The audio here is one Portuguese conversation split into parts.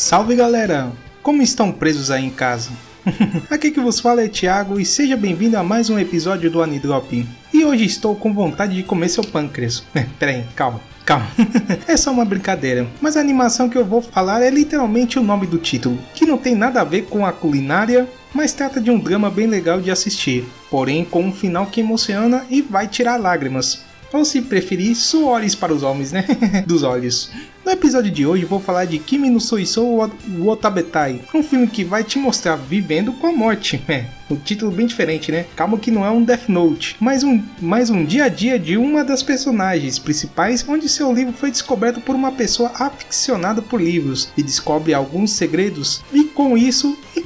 Salve galera! Como estão presos aí em casa? Aqui que vos fala é Thiago e seja bem-vindo a mais um episódio do Anidrop. E hoje estou com vontade de comer seu pâncreas. Pera aí, calma. Calma, é só uma brincadeira. Mas a animação que eu vou falar é literalmente o nome do título, que não tem nada a ver com a culinária, mas trata de um drama bem legal de assistir, porém com um final que emociona e vai tirar lágrimas. Ou se preferir, suores para os homens, né? Dos olhos. No episódio de hoje vou falar de Kimi no Soisou Wotabetai, um filme que vai te mostrar vivendo com a morte. É, o título bem diferente, né? Calma que não é um Death Note, mas um, mais um dia a dia de uma das personagens principais, onde seu livro foi descoberto por uma pessoa aficionada por livros e descobre alguns segredos e com isso e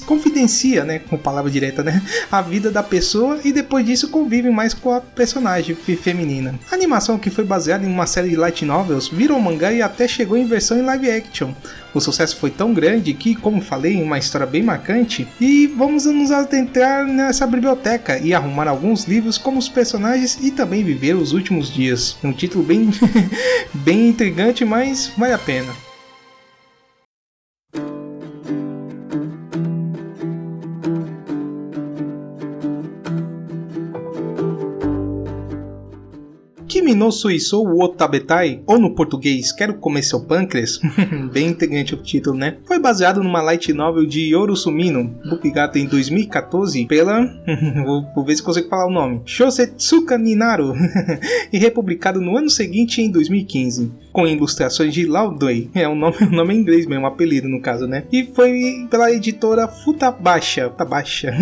confidencia, né, com palavra direta, né, a vida da pessoa e depois disso convive mais com a personagem feminina. A animação que foi baseada em uma série de light novels virou mangá e até chegou em versão em live action. O sucesso foi tão grande que, como falei, uma história bem marcante, e vamos nos adentrar nessa biblioteca e arrumar alguns livros como os personagens e também viver os últimos dias. Um título bem, bem intrigante, mas vale a pena. Kimi no Suisou Otabetai, ou no português Quero Comer Seu Pâncreas, bem integrante o título, né? Foi baseado numa light novel de Yoru Sumino, publicada em 2014 pela... vou, vou, ver se consigo falar o nome. Shosetsuka Ninaru, e republicado no ano seguinte, em 2015 com ilustrações de Laudley, é o nome, o nome em inglês mesmo, um apelido no caso, né? E foi pela editora Futabasha, Futabasha.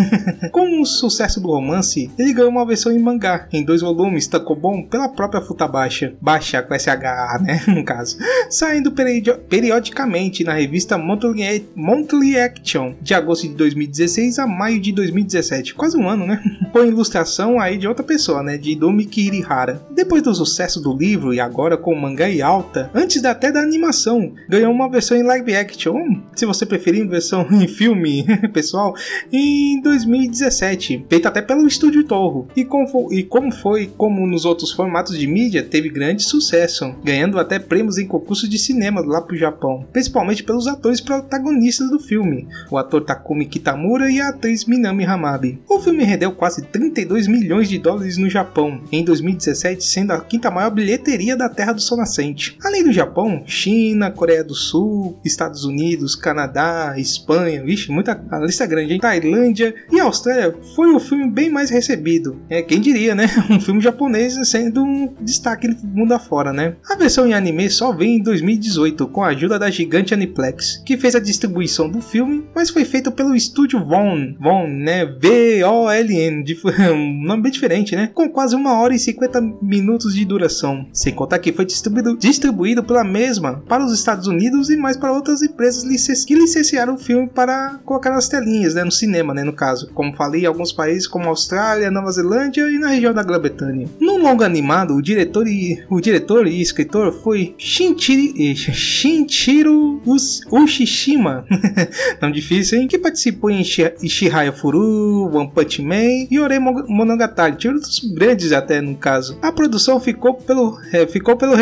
com o sucesso do romance, ele ganhou uma versão em mangá, em dois volumes, bom pela própria Futabasha, Baixa com SHA, né, no caso, saindo periodicamente na revista Monthly, Monthly Action, de agosto de 2016 a maio de 2017, quase um ano, né? Com ilustração aí de outra pessoa, né, de Domi Kirihara. Depois do sucesso do livro e agora com o mangá e alta, antes até da animação, ganhou uma versão em live action, se você preferir, versão em filme, pessoal, em 2017, feita até pelo estúdio Torro. E como foi, como nos outros formatos de mídia, teve grande sucesso, ganhando até prêmios em concursos de cinema lá pro Japão, principalmente pelos atores protagonistas do filme, o ator Takumi Kitamura e a atriz Minami Hamabe. O filme rendeu quase 32 milhões de dólares no Japão em 2017, sendo a quinta maior bilheteria da Terra do Sol Nascente. Além do Japão, China, Coreia do Sul, Estados Unidos, Canadá, Espanha, vixe, muita a lista é grande, hein? Tailândia e Austrália foi o filme bem mais recebido. É, quem diria, né? Um filme japonês sendo um destaque mundo afora, né? A versão em anime só veio em 2018 com a ajuda da gigante Aniplex, que fez a distribuição do filme, mas foi feito pelo estúdio Von, Von, né? V-O-L-N, um nome bem diferente, né? Com quase uma hora e 50 minutos de duração. Sem contar que foi distribuído, distribuído pela mesma para os Estados Unidos e mais para outras empresas que licenciaram o filme para colocar nas telinhas, né? No cinema, né? No caso. Como falei, alguns países como Austrália, Nova Zelândia e na região da Grã-Bretanha. No longo animado, diretor e, o diretor e escritor foi Shinichiro, Shinichiro Ushishima, nome difícil, hein? Que participou em Ishihaya Furu, One Punch Man e Ore Monogatari, outros grandes até no caso. A produção ficou pelo, é, ficou pelo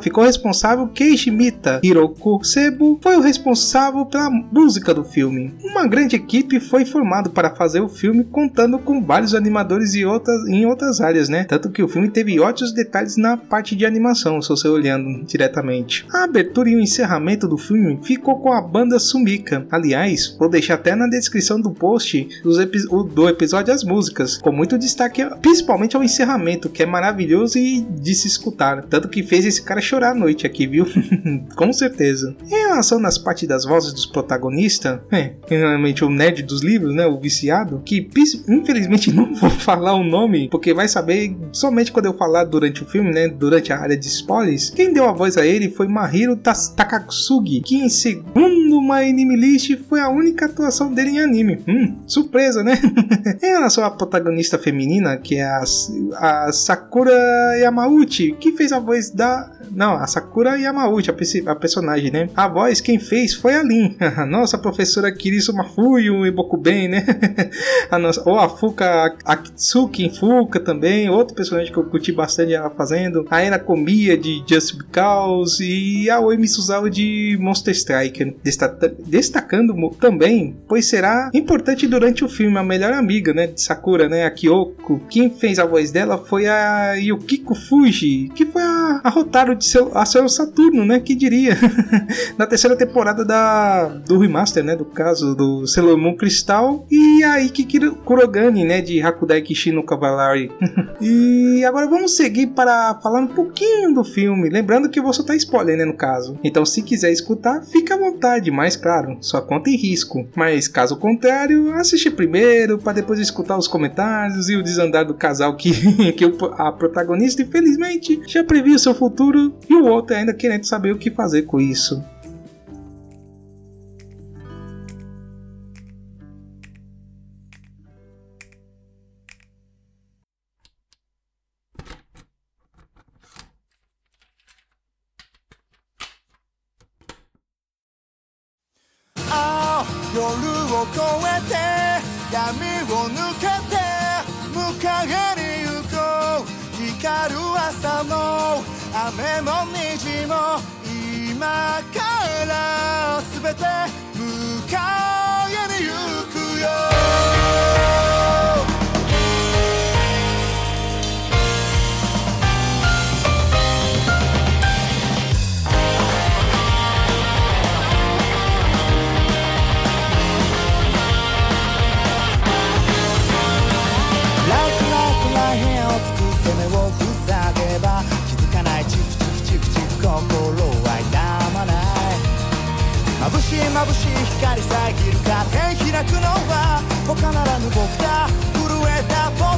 ficou responsável Keiichi Mita. Hiroko Sebo foi o responsável pela música do filme. Uma grande equipe foi formada para fazer o filme, contando com vários animadores e outras, em outras áreas, né? Tanto que o filme teve ótimos detalhes na parte de animação, se você olhando diretamente. A abertura e o encerramento do filme ficou com a banda Sumika. Aliás, vou deixar até na descrição do post epi do episódio as músicas, com muito destaque, principalmente ao encerramento, que é maravilhoso e de se escutar. Tanto que fez esse cara chorar à noite aqui, viu? com certeza. Em relação nas partes das vozes dos protagonistas, é, realmente o nerd dos livros, né? O viciado, que infelizmente não vou falar o nome, porque vai saber somente quando eu falar durante o filme, né? Durante a área de spoilers. Quem deu a voz a ele foi Mahiro Takatsugi, que em segundo My Anime List foi a única atuação dele em anime. Hum, surpresa, né? em relação à protagonista feminina, que é a, a Sakura Yamauchi, que fez a voz da Não, a Sakura Yamauchi, a, a personagem, né? A voz quem fez foi a Lin. nossa professora Kirisu Mafuyu e Bokuben, né? a nossa, ou a Fuka Akitsuki Fuka também, outro personagem que eu curti bastante ela fazendo. A Ena Komiya de Just Because e a Oi Misuzawa de Monster Striker. destacando também, pois será importante durante o filme, a melhor amiga, né, de Sakura, né, a Kyoko. Quem fez a voz dela foi a Yukiko Fuji, que foi a, a Rotaro de seu, a seu Saturno, né, que diria. Na terceira temporada da, do remaster, né, do caso do Sailor Moon Crystal e a Iki Kurogani, né, de Hakudai Kishino Cavalari. e agora vamos seguir para falar um pouquinho do filme, lembrando que vou soltar spoiler, né, no caso. Então se quiser escutar, fica à vontade, mas claro, só conta em risco. Mas caso contrário, assiste primeiro para depois escutar os comentários e o desandar do casal que, que a protagonista infelizmente já previu seu futuro e o outro ainda querendo saber o que fazer com isso. 夜を越えて闇を抜けて迎えに行こう。光る朝も雨も虹も今から全て迎え光遮るカーテン開くのは他ならぬ僕だ。震えた僕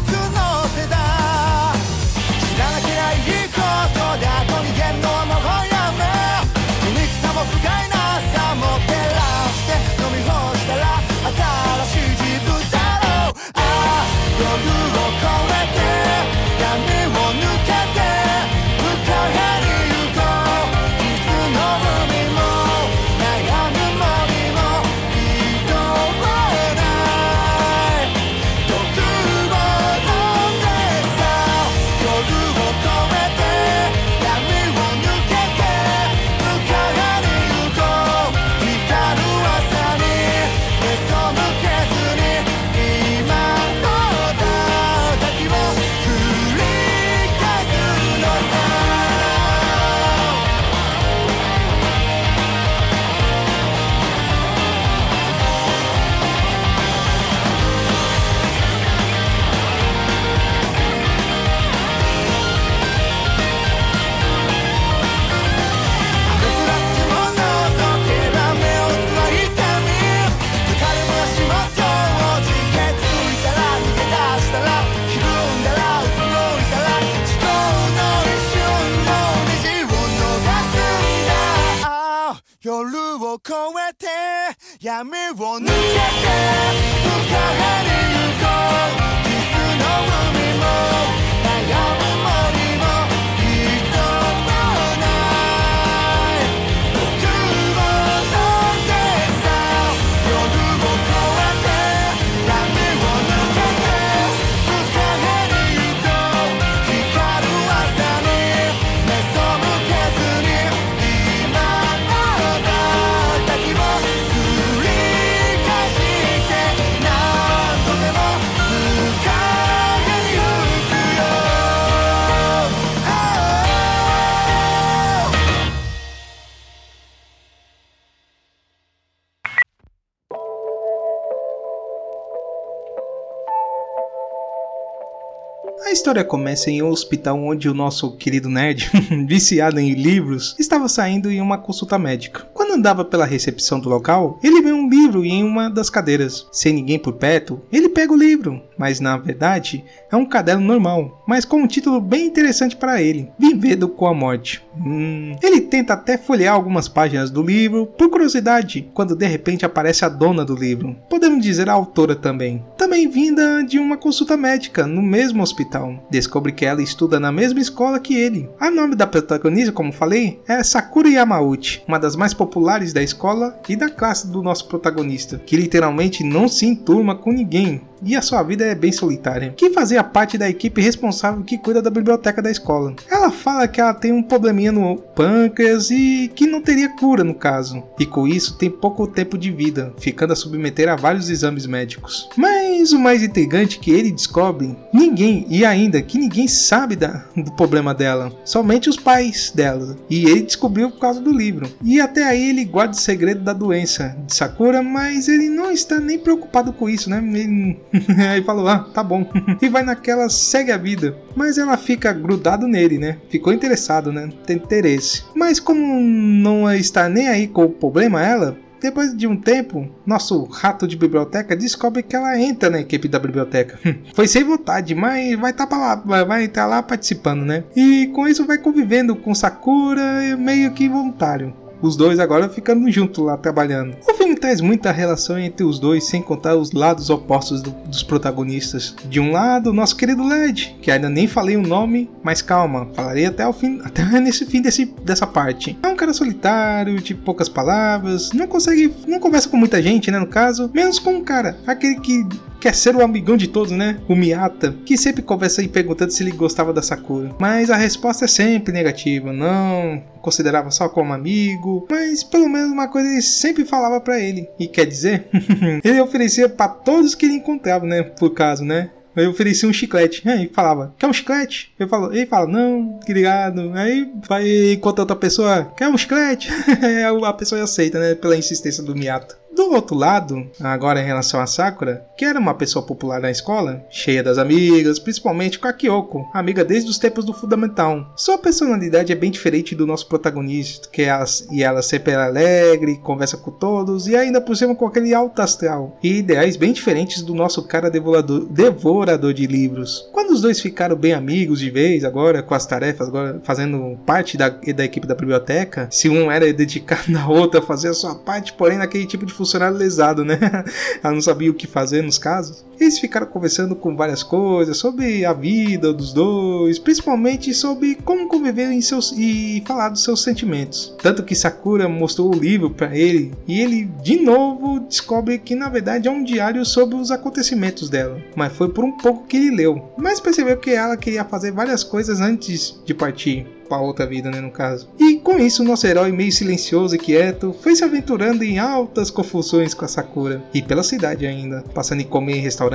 história começa em um hospital onde o nosso querido nerd, viciado em livros, estava saindo em uma consulta médica. Quando andava pela recepção do local, ele vê um livro em uma das cadeiras. Sem ninguém por perto, ele pega o livro, mas na verdade é um caderno normal, mas com um título bem interessante para ele: Vivedo com a Morte. Hum. Ele tenta até folhear algumas páginas do livro por curiosidade, quando de repente aparece a dona do livro, podemos dizer a autora também, também vinda de uma consulta médica no mesmo hospital. Descobre que ela estuda na mesma escola que ele. O nome da protagonista, como falei, é Sakura Yamauchi, uma das mais populares da escola e da classe do nosso protagonista, que literalmente não se enturma com ninguém, e a sua vida é bem solitária, que fazia parte da equipe responsável que cuida da biblioteca da escola. Ela fala que ela tem um probleminha no pâncreas e que não teria cura no caso, e com isso tem pouco tempo de vida, ficando a submeter a vários exames médicos. Mas o mais intrigante que ele descobre, ninguém, e ainda que ninguém sabe da, do problema dela, somente os pais dela, e ele descobriu por causa do livro. E até aí ele guarda o segredo da doença de Sakura, mas ele não está nem preocupado com isso, né? Ele Aí falou, ah, tá bom. e vai naquela, segue a vida. Mas ela fica grudado nele, né? Ficou interessado, né? Tem interesse. Mas como não está nem aí com o problema ela, depois de um tempo, nosso rato de biblioteca descobre que ela entra na equipe da biblioteca. Foi sem vontade, mas vai estar tá lá, vai estar lá participando, né? E com isso vai convivendo com Sakura meio que voluntário os dois agora ficando juntos lá trabalhando. O filme traz muita relação entre os dois, sem contar os lados opostos do, dos protagonistas. De um lado, nosso querido Led, que ainda nem falei o nome, mas calma, falarei até o fim, até nesse fim desse, dessa parte. É um cara solitário, de poucas palavras, não consegue, não conversa com muita gente, né, no caso, menos com um cara, aquele que quer ser o amigão de todos, né? O Miata, que sempre conversa aí perguntando se ele gostava da Sakura. Mas a resposta é sempre negativa, não considerava só como amigo, mas pelo menos uma coisa ele sempre falava para ele. E quer dizer, ele oferecia para todos que ele encontrava, né? Por caso, né? Eu oferecia um chiclete. Aí falava, quer um chiclete? Eu falo, ele fala, não, ligado. Aí vai encontrar outra pessoa, quer um chiclete? a pessoa aceita, né? Pela insistência do Miata. Do outro lado, agora em relação a Sakura, que era uma pessoa popular na escola, cheia das amigas, principalmente com a Kyoko, amiga desde os tempos do Fundamental. Sua personalidade é bem diferente do nosso protagonista, que ela, e ela sempre é alegre, conversa com todos e ainda por cima com aquele alto astral, e ideais bem diferentes do nosso cara devorador, devorador de livros. Quando os dois ficaram bem amigos de vez, agora com as tarefas, agora fazendo parte da, da equipe da biblioteca, se um era dedicado na outra a fazer a sua parte, porém naquele tipo de função funcionário lesado, né? Ela não sabia o que fazer nos casos. Eles ficaram conversando com várias coisas sobre a vida dos dois, principalmente sobre como conviver em seus e falar dos seus sentimentos. Tanto que Sakura mostrou o livro para ele e ele de novo descobre que na verdade é um diário sobre os acontecimentos dela. Mas foi por um pouco que ele leu. Mas percebeu que ela queria fazer várias coisas antes de partir para outra vida, né, no caso. E com isso, nosso herói, meio silencioso e quieto, foi se aventurando em altas confusões com a Sakura e pela cidade ainda, passando em comer em restaurantes,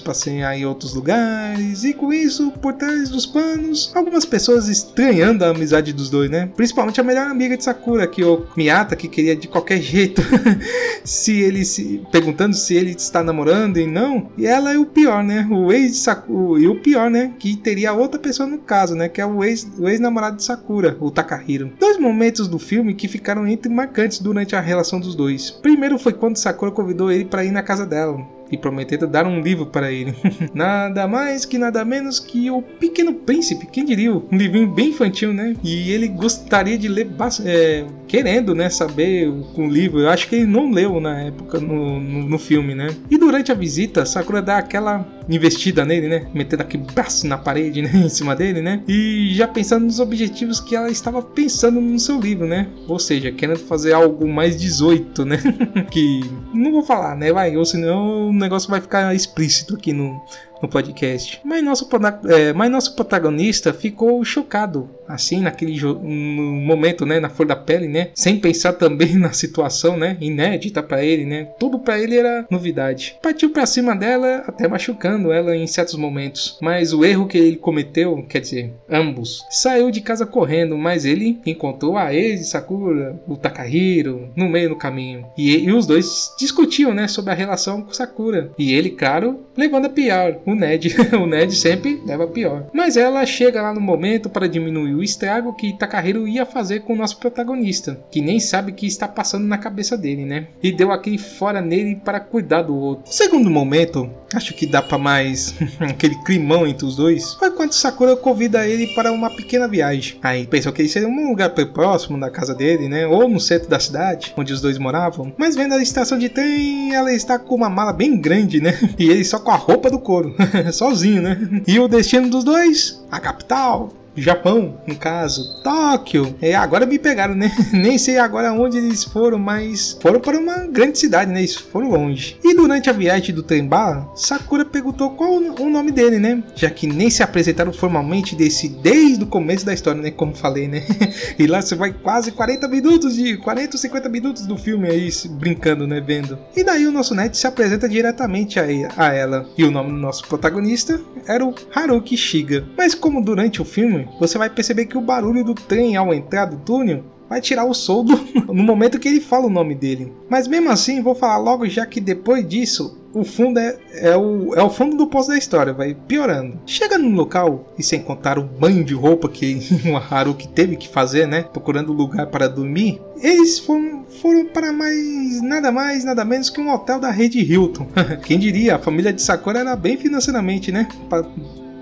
passear em outros lugares, e com isso, por trás dos panos, algumas pessoas estranhando a amizade dos dois, né? Principalmente a melhor amiga de Sakura, que o Miyata, que queria de qualquer jeito se ele se perguntando se ele está namorando e não, e ela é o pior, né? O ex de Sakura, e o pior, né? Que teria outra pessoa no caso, né? Que é o ex, o ex namorado de Sakura, o Takahiro. Dois momentos do filme que ficaram entre marcantes durante a relação dos dois. Primeiro foi quando Sakura convidou ele para ir na casa dela e prometendo dar um livro para ele. nada mais que nada menos que o Pequeno Príncipe, quem diria? Um livrinho bem infantil, né? E ele gostaria de ler, é, querendo, né, saber o, o, livro. Eu acho que ele não leu na época no, no, no, filme, né? E durante a visita, Sakura dá aquela investida nele, né? Metendo aquele braço na parede, né? em cima dele, né? E já pensando nos objetivos que ela estava pensando no seu livro, né? Ou seja, querendo fazer algo mais 18, né? que não vou falar, né? Vai, ou senão negócio vai ficar explícito aqui no, no podcast. Mas nosso, é, mas nosso protagonista ficou chocado, assim, naquele momento, né, na flor da pele, né, sem pensar também na situação, né, inédita para ele, né, tudo para ele era novidade. Partiu para cima dela, até machucando ela em certos momentos. Mas o erro que ele cometeu, quer dizer, ambos, saiu de casa correndo, mas ele encontrou a ex Sakura, o Takahiro, no meio do caminho. E, e os dois discutiam, né, sobre a relação com Sakura. E ele, claro, levando a pior. O o Ned. o Ned sempre leva pior. Mas ela chega lá no momento para diminuir o estrago que Takahiro ia fazer com o nosso protagonista, que nem sabe o que está passando na cabeça dele, né? E deu aquele fora nele para cuidar do outro. No segundo momento, acho que dá para mais aquele climão entre os dois, foi quando Sakura convida ele para uma pequena viagem. Aí pensou que ele seria um lugar próximo da casa dele, né? Ou no centro da cidade, onde os dois moravam. Mas vendo a estação de trem, ela está com uma mala bem grande, né? E ele só com a roupa do couro. sozinho, né? E o destino dos dois? A capital. Japão, no caso, Tóquio. É, agora me pegaram, né? Nem sei agora onde eles foram, mas foram para uma grande cidade, né? Eles foram longe. E durante a viagem do trem bala, Sakura perguntou qual o nome dele, né? Já que nem se apresentaram formalmente desse desde o começo da história, né? Como falei, né? E lá você vai quase 40 minutos de 40 ou 50 minutos do filme aí brincando, né? Vendo. E daí o nosso net se apresenta diretamente a, a ela. E o nome do nosso protagonista era o Haruki Shiga. Mas como durante o filme você vai perceber que o barulho do trem ao entrar do túnel vai tirar o soldo no momento que ele fala o nome dele. Mas mesmo assim, vou falar logo já que depois disso, o fundo é, é, o, é o fundo do poço da história, vai piorando. Chega no local e sem contar o banho de roupa que o Haruki teve que fazer, né? Procurando lugar para dormir, eles foram, foram para mais nada mais, nada menos que um hotel da rede Hilton. Quem diria, a família de Sakura era bem financeiramente, né? Pra,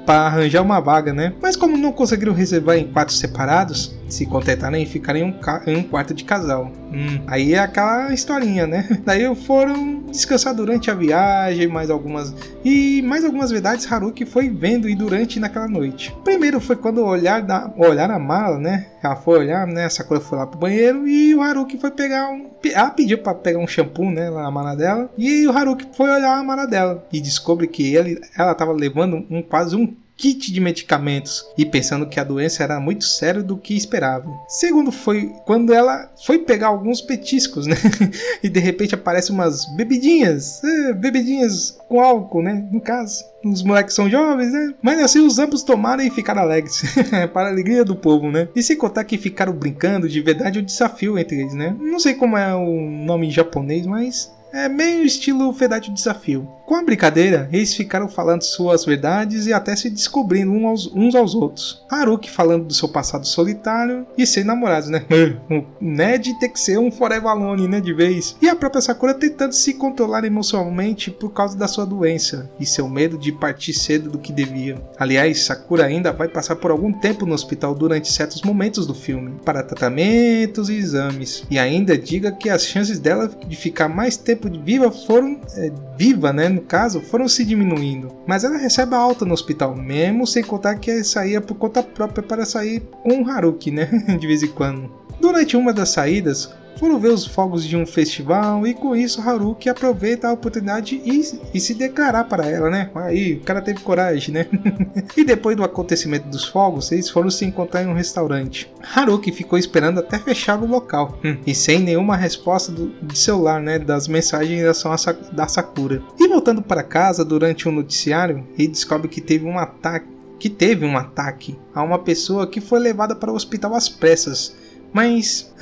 para arranjar uma vaga, né? Mas como não conseguiram reservar em quartos separados, se contentaram em ficar em um, em um quarto de casal. Hum, aí é aquela historinha, né? Daí foram descansar durante a viagem, mais algumas e mais algumas verdades Haruki foi vendo e durante naquela noite. Primeiro foi quando olhar da olhar a mala, né? Ela foi olhar, né? A Sakura foi lá pro banheiro e o Haruki foi pegar um ela pediu para pegar um shampoo, né, lá na mala dela. E o Haruki foi olhar a mala dela e descobre que ele, ela tava levando um quase um kit de medicamentos e pensando que a doença era muito séria do que esperava. Segundo foi quando ela foi pegar alguns petiscos, né? e de repente aparecem umas bebidinhas, é, bebidinhas com álcool, né? No caso, os moleques são jovens, né? Mas assim os ambos tomaram e ficaram alegres, para a alegria do povo, né? E sem contar que ficaram brincando de verdade o desafio entre eles, né? Não sei como é o nome em japonês, mas é meio estilo Verdade Desafio. Com a brincadeira, eles ficaram falando suas verdades e até se descobrindo uns aos, uns aos outros. Haruki falando do seu passado solitário e ser namorados, né? o Ned tem que ser um Forever Alone, né? De vez. E a própria Sakura tentando se controlar emocionalmente por causa da sua doença e seu medo de partir cedo do que devia. Aliás, Sakura ainda vai passar por algum tempo no hospital durante certos momentos do filme para tratamentos e exames. E ainda diga que as chances dela de ficar mais tempo viva foram é, viva, né, caso, foram se diminuindo. Mas ela recebe a alta no hospital, mesmo sem contar que saía por conta própria para sair com o Haruki, né, de vez em quando. Durante uma das saídas, foram ver os fogos de um festival e com isso Haruki aproveita a oportunidade e, e se declarar para ela, né? Aí o cara teve coragem, né? e depois do acontecimento dos fogos, eles foram se encontrar em um restaurante. Haruki ficou esperando até fechar o local hum, e sem nenhuma resposta do, de celular, né? Das mensagens em relação a, da Sakura. E voltando para casa durante um noticiário, ele descobre que teve um ataque que teve um ataque a uma pessoa que foi levada para o hospital às pressas mas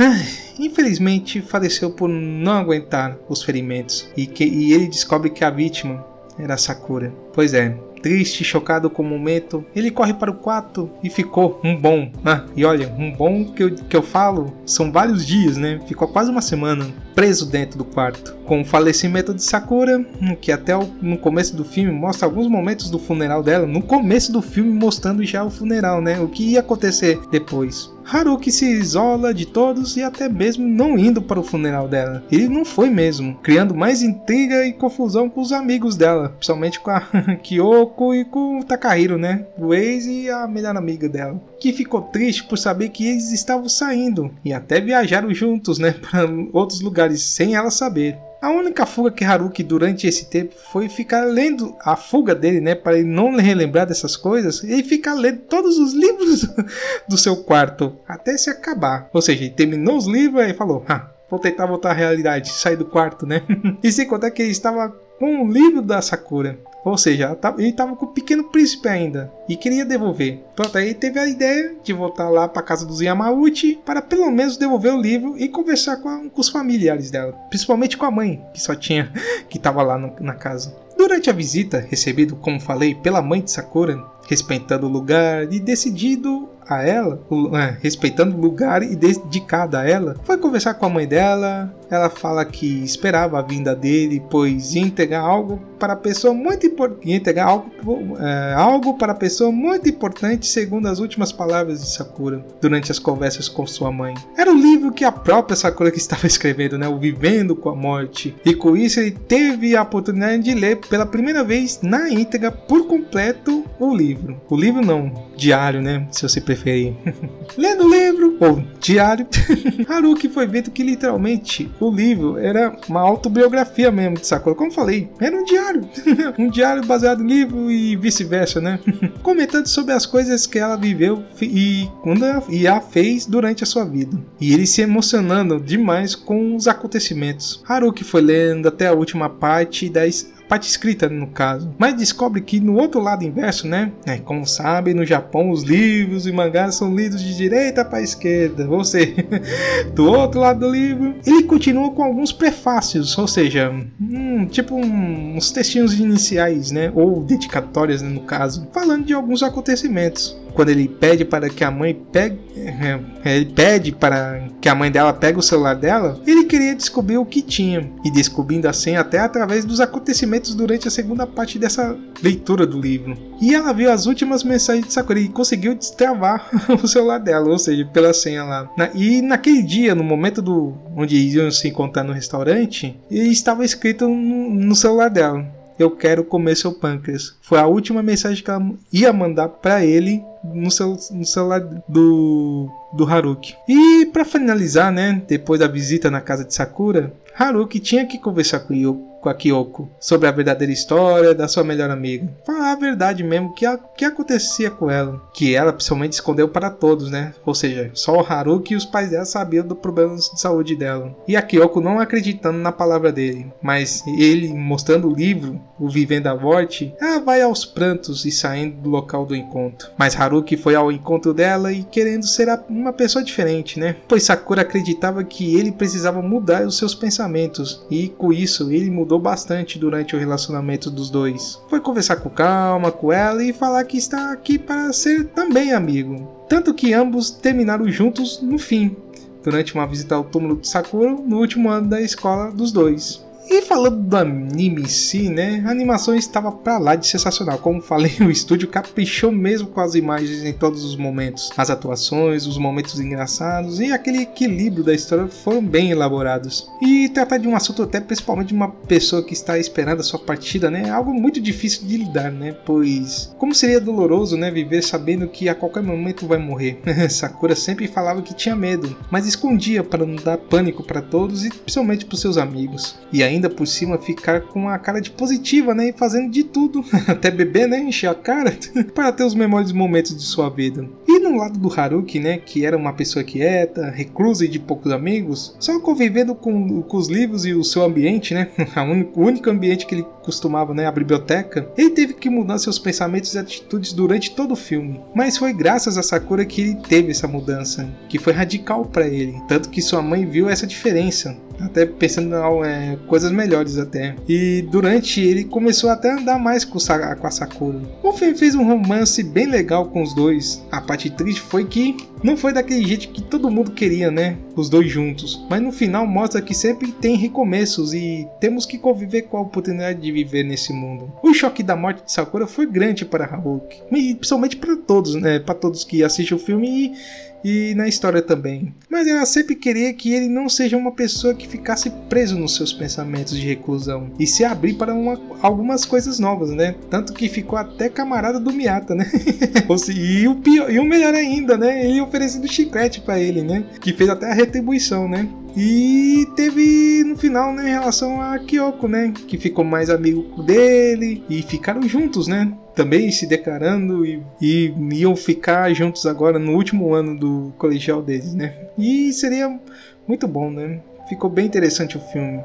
infelizmente faleceu por não aguentar os ferimentos e, que, e ele descobre que a vítima era Sakura. Pois é, triste, chocado com o momento, ele corre para o quarto e ficou um bom. Ah, e olha, um bom que eu, que eu falo são vários dias, né? Ficou quase uma semana preso dentro do quarto. Com o falecimento de Sakura, que até no começo do filme mostra alguns momentos do funeral dela, no começo do filme mostrando já o funeral, né? O que ia acontecer depois. Haruki se isola de todos e até mesmo não indo para o funeral dela. Ele não foi mesmo, criando mais intriga e confusão com os amigos dela, principalmente com a Kyoko e com o Takahiro, né? O ex e a melhor amiga dela. Que ficou triste por saber que eles estavam saindo e até viajaram juntos, né, para outros lugares sem ela saber. A única fuga que Haruki durante esse tempo foi ficar lendo a fuga dele, né, para ele não relembrar dessas coisas, e ficar lendo todos os livros do seu quarto até se acabar. Ou seja, ele terminou os livros e falou: "Ah, vou tentar voltar à realidade, sair do quarto, né?" e sem contar que ele estava com o livro da Sakura. Ou seja, ele estava com o Pequeno Príncipe ainda e queria devolver. Pronto, aí teve a ideia de voltar lá para casa dos Yamauchi para pelo menos devolver o livro e conversar com, a, com os familiares dela, principalmente com a mãe, que só tinha, que estava lá no, na casa. Durante a visita, recebido, como falei, pela mãe de Sakura, respeitando o lugar e decidido a ela, é, respeitando o lugar e dedicado a ela, foi conversar com a mãe dela ela fala que esperava a vinda dele, pois ia entregar algo para a pessoa muito importante, entregar algo, é, algo para a pessoa muito importante, segundo as últimas palavras de Sakura durante as conversas com sua mãe. Era o livro que a própria Sakura que estava escrevendo, né, o Vivendo com a Morte. E com isso ele teve a oportunidade de ler pela primeira vez na íntegra por completo o livro. O livro não, diário, né, se você preferir. Lendo o livro ou diário, Haruki foi vendo que literalmente o livro era uma autobiografia mesmo de Sakura. Como falei, era um diário. um diário baseado em livro e vice-versa, né? Comentando sobre as coisas que ela viveu e quando e a fez durante a sua vida. E ele se emocionando demais com os acontecimentos. Haruki foi lendo até a última parte da parte escrita no caso, mas descobre que no outro lado inverso, né? É, como sabe, no Japão os livros e mangás são lidos de direita para esquerda, ou seja, do outro lado do livro, ele continua com alguns prefácios, ou seja, hum, tipo um, uns textinhos iniciais, né? Ou dedicatórias, né, no caso, falando de alguns acontecimentos quando ele pede para que a mãe pegue, é, ele pede para que a mãe dela pegue o celular dela, ele queria descobrir o que tinha e descobrindo assim até através dos acontecimentos durante a segunda parte dessa leitura do livro. E ela viu as últimas mensagens de Sakura e conseguiu destravar o celular dela, ou seja, pela senha lá. E naquele dia, no momento do onde iam se encontrar no restaurante, estava escrito no, no celular dela eu quero comer seu pâncreas. Foi a última mensagem que ela ia mandar para ele no, seu, no celular do, do Haruki. E para finalizar, né, depois da visita na casa de Sakura, Haruki tinha que conversar com Yoko com a Kyoko sobre a verdadeira história da sua melhor amiga. Falar a verdade mesmo, que, a, que acontecia com ela. Que ela principalmente escondeu para todos, né? Ou seja, só o Haruki e os pais dela sabiam dos problemas de saúde dela. E a Kyoko não acreditando na palavra dele. Mas ele mostrando o livro, o Vivendo a Morte, ela vai aos prantos e saindo do local do encontro. Mas Haruki foi ao encontro dela e querendo ser uma pessoa diferente, né? Pois Sakura acreditava que ele precisava mudar os seus pensamentos. E com isso, ele mudou mudou bastante durante o relacionamento dos dois. Foi conversar com calma com ela e falar que está aqui para ser também amigo. Tanto que ambos terminaram juntos no fim, durante uma visita ao túmulo de Sakura no último ano da escola dos dois. E falando do anime em si, né? A animação estava pra lá de sensacional. Como falei, o estúdio caprichou mesmo com as imagens em todos os momentos. As atuações, os momentos engraçados e aquele equilíbrio da história foram bem elaborados. E tratar de um assunto até principalmente de uma pessoa que está esperando a sua partida, né? Algo muito difícil de lidar, né? Pois como seria doloroso, né? Viver sabendo que a qualquer momento vai morrer. Sakura sempre falava que tinha medo, mas escondia para não dar pânico para todos e principalmente para seus amigos. E ainda ainda por cima ficar com a cara de positiva, né? E fazendo de tudo, até beber, né? Encher a cara, para ter os melhores momentos de sua vida. E no lado do Haruki, né? Que era uma pessoa quieta, reclusa e de poucos amigos, só convivendo com, com os livros e o seu ambiente, né? o único ambiente que ele costumava, né? A biblioteca. Ele teve que mudar seus pensamentos e atitudes durante todo o filme. Mas foi graças a Sakura que ele teve essa mudança, que foi radical para ele. Tanto que sua mãe viu essa diferença até pensando em é, coisas melhores até. E durante ele começou até a andar mais com, com a Sakura. O filme fez um romance bem legal com os dois. A parte triste foi que não foi daquele jeito que todo mundo queria, né? Os dois juntos. Mas no final mostra que sempre tem recomeços e temos que conviver com a oportunidade de viver nesse mundo. O choque da morte de Sakura foi grande para Haruki. E principalmente para todos, né? Para todos que assistem o filme e e na história também. Mas ela sempre queria que ele não seja uma pessoa que ficasse preso nos seus pensamentos de reclusão e se abrir para uma, algumas coisas novas, né? Tanto que ficou até camarada do Miata, né? e, o pior, e o melhor ainda, né? Ele oferecendo chiclete para ele, né? Que fez até a retribuição, né? E teve no final, né, em relação a Kyoko, né, que ficou mais amigo dele e ficaram juntos, né? Também se declarando e, e iam ficar juntos agora no último ano do colegial deles, né? E seria muito bom, né? Ficou bem interessante o filme.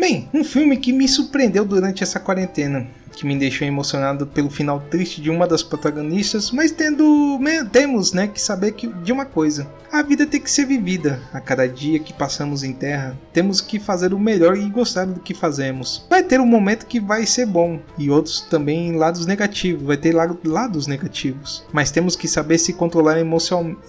Bem, um filme que me surpreendeu durante essa quarentena que me deixou emocionado pelo final triste de uma das protagonistas, mas tendo temos, né, que saber que de uma coisa. A vida tem que ser vivida. A cada dia que passamos em terra, temos que fazer o melhor e gostar do que fazemos. Vai ter um momento que vai ser bom e outros também lados negativos, vai ter lados negativos. Mas temos que saber se controlar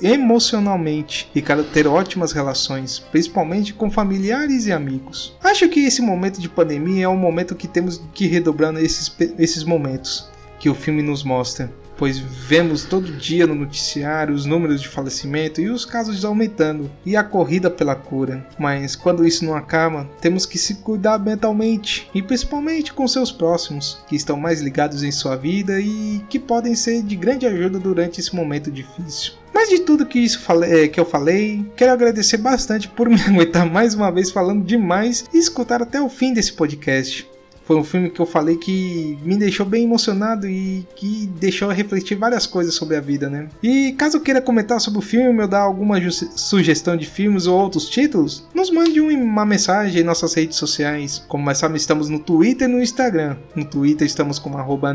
emocionalmente e ter ótimas relações, principalmente com familiares e amigos. Acho que esse momento de pandemia é um momento que temos que redobrar esses, esses momentos que o filme nos mostra pois vemos todo dia no noticiário os números de falecimento e os casos aumentando e a corrida pela cura. Mas quando isso não acaba, temos que se cuidar mentalmente e principalmente com seus próximos, que estão mais ligados em sua vida e que podem ser de grande ajuda durante esse momento difícil. Mas de tudo que isso falei, que eu falei, quero agradecer bastante por me aguentar mais uma vez falando demais e escutar até o fim desse podcast. Foi um filme que eu falei que me deixou bem emocionado e que deixou refletir várias coisas sobre a vida, né? E caso queira comentar sobre o filme ou dar alguma sugestão de filmes ou outros títulos, nos mande uma mensagem em nossas redes sociais. Como mais sabe, estamos no Twitter e no Instagram. No Twitter estamos como arroba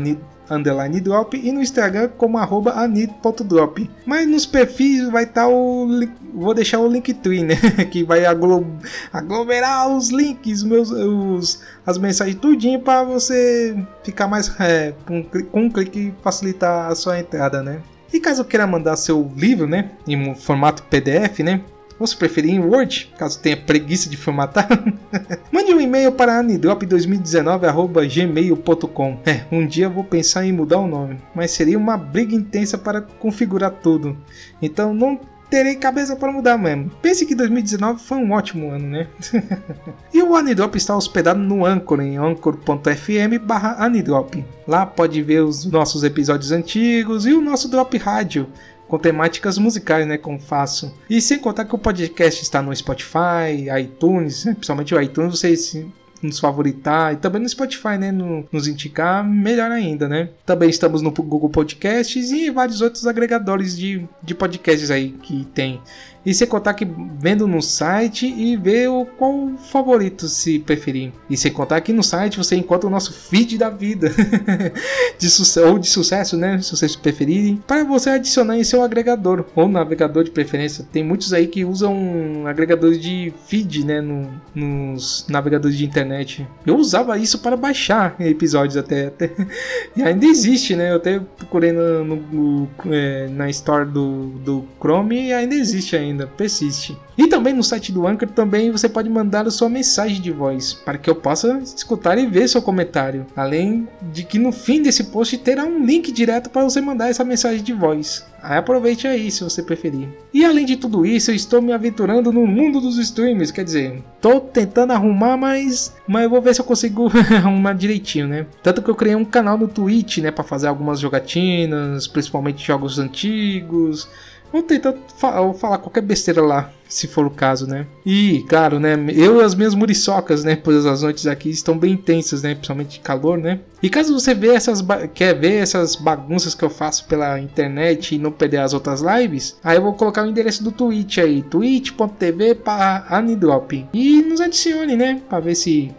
underline drop e no Instagram como arroba anit.drop. Mas nos perfis vai estar tá o. Vou deixar o Linktree, né? que vai aglo aglomerar os links, meus, os, as mensagens tudinho para você ficar mais. É, com, com um clique facilitar a sua entrada, né? E caso queira mandar seu livro, né, em formato PDF, né, ou se preferir em Word, caso tenha preguiça de formatar, mande um e-mail para anidrop2019.gmail.com. É, um dia vou pensar em mudar o nome, mas seria uma briga intensa para configurar tudo. Então não terei cabeça para mudar mesmo. Pense que 2019 foi um ótimo ano, né? e o Anidrop está hospedado no Anchor, em anchor.fm barra Anidrop. Lá pode ver os nossos episódios antigos e o nosso Drop Rádio, com temáticas musicais, né, como faço. E sem contar que o podcast está no Spotify, iTunes, né, principalmente o iTunes, vocês nos favoritar e também no Spotify, né, no, nos indicar, melhor ainda, né. Também estamos no Google Podcasts e vários outros agregadores de, de podcasts aí que tem. E sem contar que vendo no site e ver o qual favorito se preferir. E sem contar que no site você encontra o nosso feed da vida. de ou de sucesso, né? Se vocês preferirem. Para você adicionar em seu agregador ou navegador de preferência. Tem muitos aí que usam agregadores de feed, né? No, nos navegadores de internet. Eu usava isso para baixar episódios até. até. E ainda existe, né? Eu até procurei no, no, no é, na store do, do Chrome e ainda existe ainda ainda persiste. E também no site do Anchor também você pode mandar a sua mensagem de voz para que eu possa escutar e ver seu comentário. Além de que no fim desse post terá um link direto para você mandar essa mensagem de voz. Aí aproveite aí se você preferir. E além de tudo isso, eu estou me aventurando no mundo dos streams, quer dizer, estou tentando arrumar, mas mas eu vou ver se eu consigo arrumar direitinho, né? Tanto que eu criei um canal no Twitch, né, para fazer algumas jogatinas, principalmente jogos antigos Vou tentar fa falar qualquer besteira lá, se for o caso, né? E, claro, né? Eu e as minhas muriçocas, né? Pois as noites aqui estão bem intensas, né? Principalmente de calor, né? E caso você vê essas quer ver essas bagunças que eu faço pela internet e não perder as outras lives, aí eu vou colocar o endereço do Twitch aí, twitch.tv para Anidrop. E nos adicione, né? Para ver se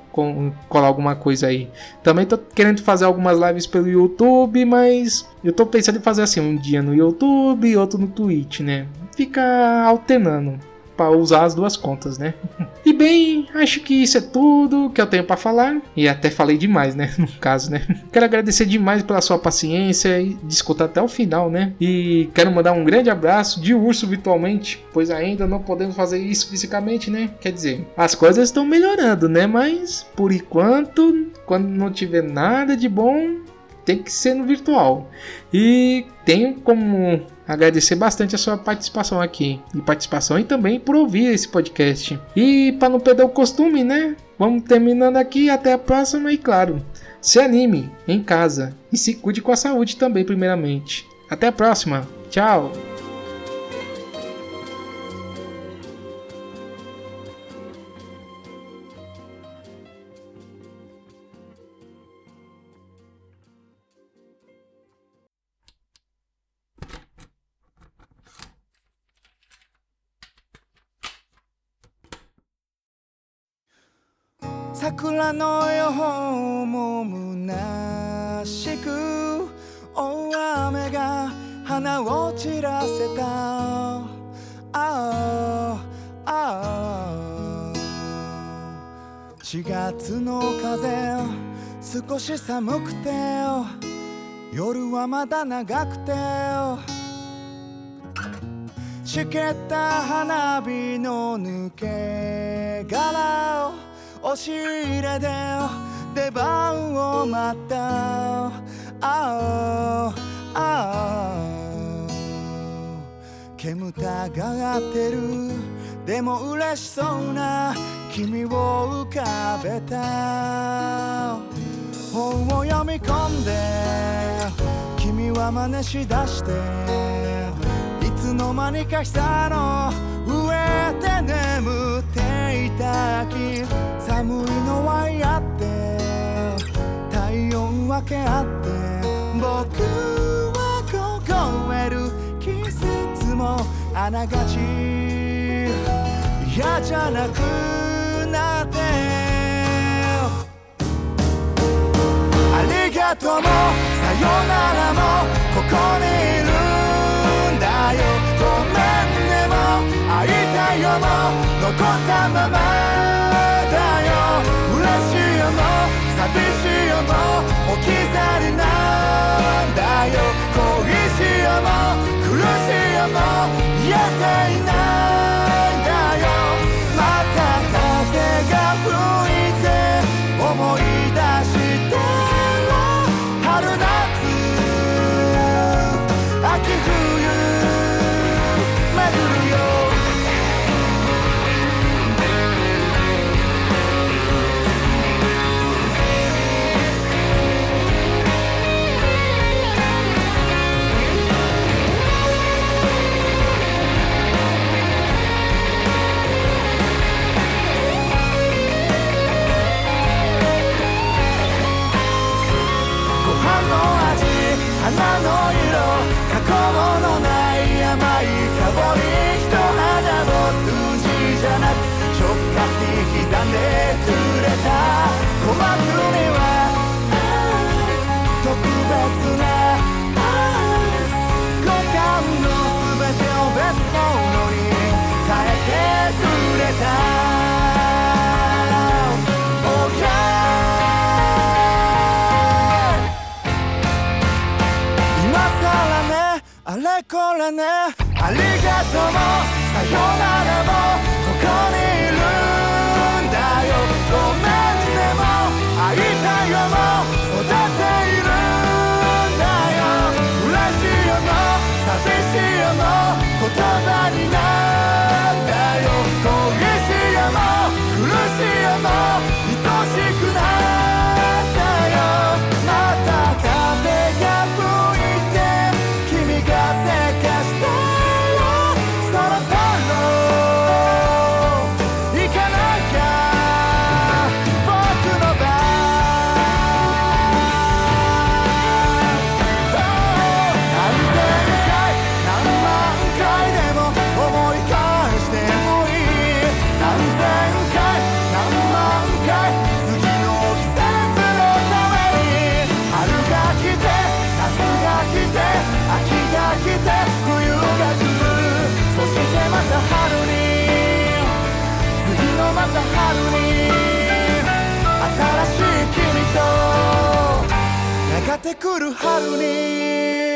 colar alguma coisa aí. Também tô querendo fazer algumas lives pelo YouTube, mas eu tô pensando em fazer assim, um dia no YouTube e outro no Twitch, né? Fica alternando para usar as duas contas, né? E bem, acho que isso é tudo que eu tenho para falar. E até falei demais, né? No caso, né? Quero agradecer demais pela sua paciência e de escutar até o final, né? E quero mandar um grande abraço de urso virtualmente, pois ainda não podemos fazer isso fisicamente, né? Quer dizer, as coisas estão melhorando, né? Mas por enquanto, quando não tiver nada de bom, tem que ser no virtual. E tenho como agradecer bastante a sua participação aqui. E participação e também por ouvir esse podcast. E para não perder o costume, né? Vamos terminando aqui. Até a próxima. E claro, se anime em casa. E se cuide com a saúde também, primeiramente. Até a próxima. Tchau. 桜のようもむなしく大雨が花を散らせた。ああああ4月の風少し寒くて夜はまだ長くてしけった花火の抜け殻を押し入れで出番を待った。あああ煙たがってる。でも嬉しそうな君を浮かべた。本を読み込んで君は真似しだしていつの間にか久の上で眠っていた秋寒いのは嫌って体温分け合って僕は凍える季節もあながち嫌じゃなくなって。ありがとうもさよならもここにいるんだよ。ごめんねも会いたいよも残ったまま。これね。ありがとう。もさよならもここにいるんだよ。ごめんねも会いたいよも育ているんだよ。嬉しいよも寂しいよも言葉にてくる春に